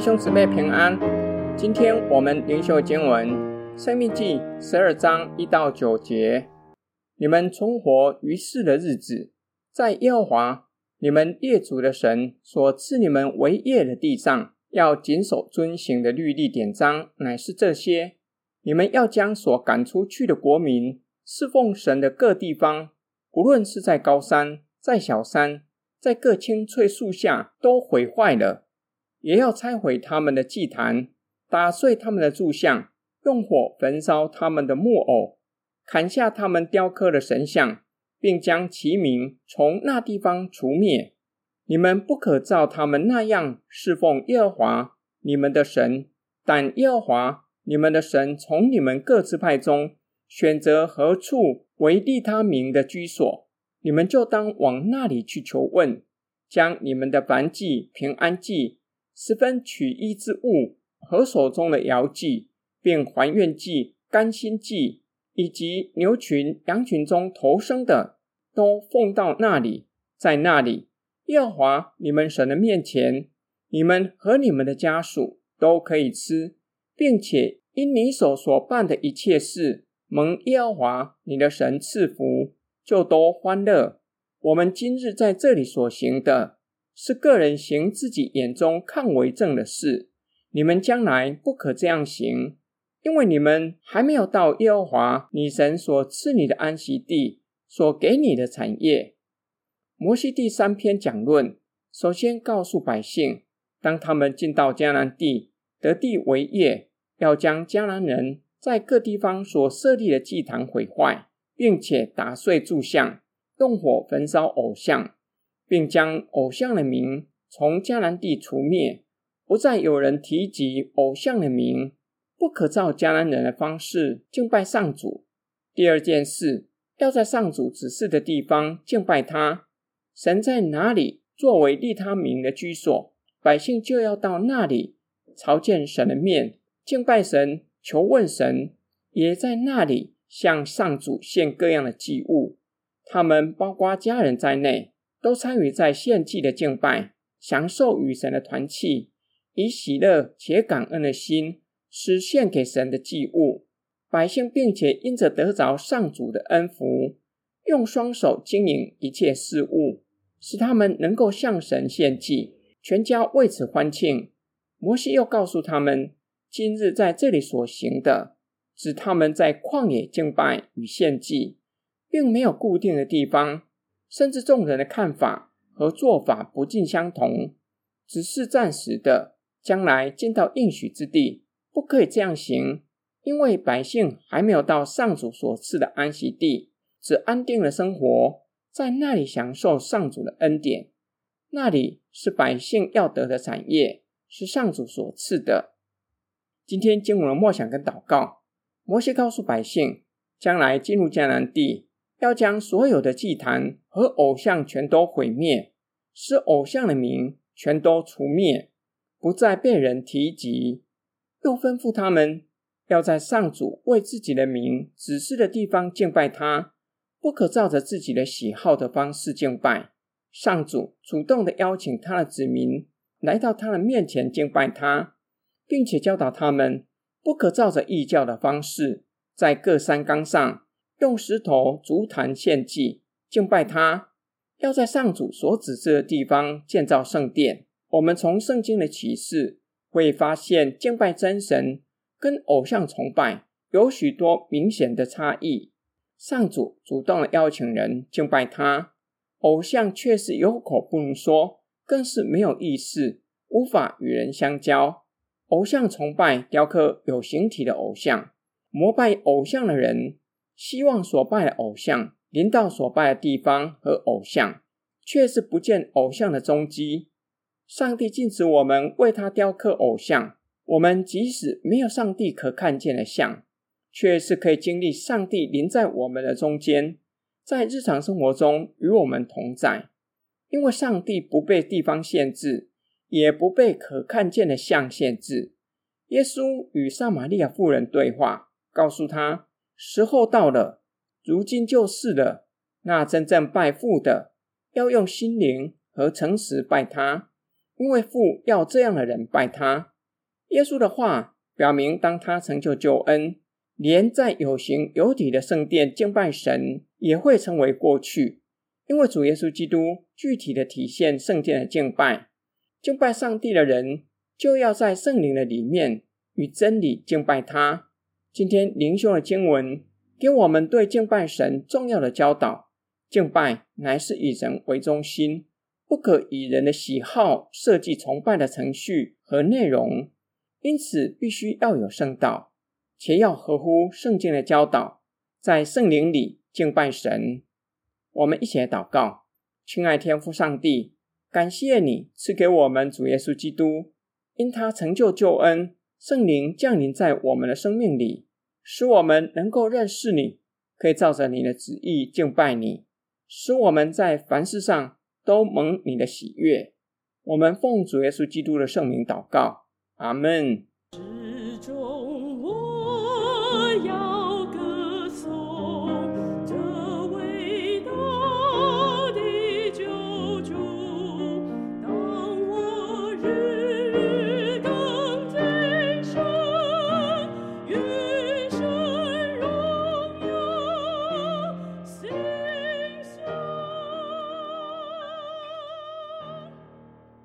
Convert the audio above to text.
弟兄姊妹平安，今天我们灵修经文《生命记》十二章一到九节。你们存活于世的日子，在耶和华你们列祖的神所赐你们为业的地上，要谨守遵行的律例典章，乃是这些：你们要将所赶出去的国民，侍奉神的各地方，不论是在高山，在小山，在各青翠树下，都毁坏了。也要拆毁他们的祭坛，打碎他们的柱像，用火焚烧他们的木偶，砍下他们雕刻的神像，并将其名从那地方除灭。你们不可照他们那样侍奉耶和华你们的神，但耶和华你们的神从你们各支派中选择何处为利他名的居所，你们就当往那里去求问，将你们的凡祭、平安祭。十分取一之物和手中的摇祭，并还愿祭、甘心祭，以及牛群、羊群中头生的，都奉到那里。在那里，耶和华你们神的面前，你们和你们的家属都可以吃，并且因你手所办的一切事，蒙耶和华你的神赐福，就都欢乐。我们今日在这里所行的。是个人行自己眼中看为正的事，你们将来不可这样行，因为你们还没有到耶和华你神所赐你的安息地，所给你的产业。摩西第三篇讲论，首先告诉百姓，当他们进到迦南地，得地为业，要将迦南人在各地方所设立的祭坛毁坏，并且打碎柱像，用火焚烧偶像。并将偶像的名从迦南地除灭，不再有人提及偶像的名，不可照迦南人的方式敬拜上主。第二件事，要在上主指示的地方敬拜他。神在哪里作为立他名的居所，百姓就要到那里朝见神的面，敬拜神，求问神，也在那里向上主献各样的祭物。他们包括家人在内。都参与在献祭的敬拜，享受与神的团契，以喜乐且感恩的心，施献给神的祭物。百姓并且因着得着上主的恩福，用双手经营一切事物，使他们能够向神献祭，全家为此欢庆。摩西又告诉他们，今日在这里所行的，指他们在旷野敬拜与献祭，并没有固定的地方。甚至众人的看法和做法不尽相同，只是暂时的。将来见到应许之地，不可以这样行，因为百姓还没有到上主所赐的安息地，只安定了生活，在那里享受上主的恩典。那里是百姓要得的产业，是上主所赐的。今天经文的默想跟祷告，摩西告诉百姓，将来进入迦南地。要将所有的祭坛和偶像全都毁灭，使偶像的名全都除灭，不再被人提及。又吩咐他们要在上主为自己的名指示的地方敬拜他，不可照着自己的喜好的方式敬拜。上主主动的邀请他的子民来到他的面前敬拜他，并且教导他们不可照着异教的方式在各山冈上。用石头竹坛献祭，敬拜他，要在上主所指示的地方建造圣殿。我们从圣经的启示会发现，敬拜真神跟偶像崇拜有许多明显的差异。上主主动的邀请人敬拜他，偶像却是有口不能说，更是没有意思，无法与人相交。偶像崇拜雕刻有形体的偶像，膜拜偶像的人。希望所拜的偶像临到所拜的地方和偶像，却是不见偶像的踪迹。上帝禁止我们为他雕刻偶像。我们即使没有上帝可看见的像，却是可以经历上帝临在我们的中间，在日常生活中与我们同在。因为上帝不被地方限制，也不被可看见的像限制。耶稣与撒玛利亚妇人对话，告诉他。时候到了，如今就是了。那真正拜父的，要用心灵和诚实拜他，因为父要这样的人拜他。耶稣的话表明，当他成就救恩，连在有形有体的圣殿敬拜神也会成为过去，因为主耶稣基督具体的体现圣殿的敬拜，敬拜上帝的人就要在圣灵的里面与真理敬拜他。今天灵修的经文给我们对敬拜神重要的教导：敬拜乃是以人为中心，不可以人的喜好设计崇拜的程序和内容。因此，必须要有圣道，且要合乎圣经的教导，在圣灵里敬拜神。我们一起来祷告：亲爱天父上帝，感谢你赐给我们主耶稣基督，因他成就救恩，圣灵降临在我们的生命里，使我们能够认识你，可以照着你的旨意敬拜你，使我们在凡事上都蒙你的喜悦。我们奉主耶稣基督的圣名祷告。阿门。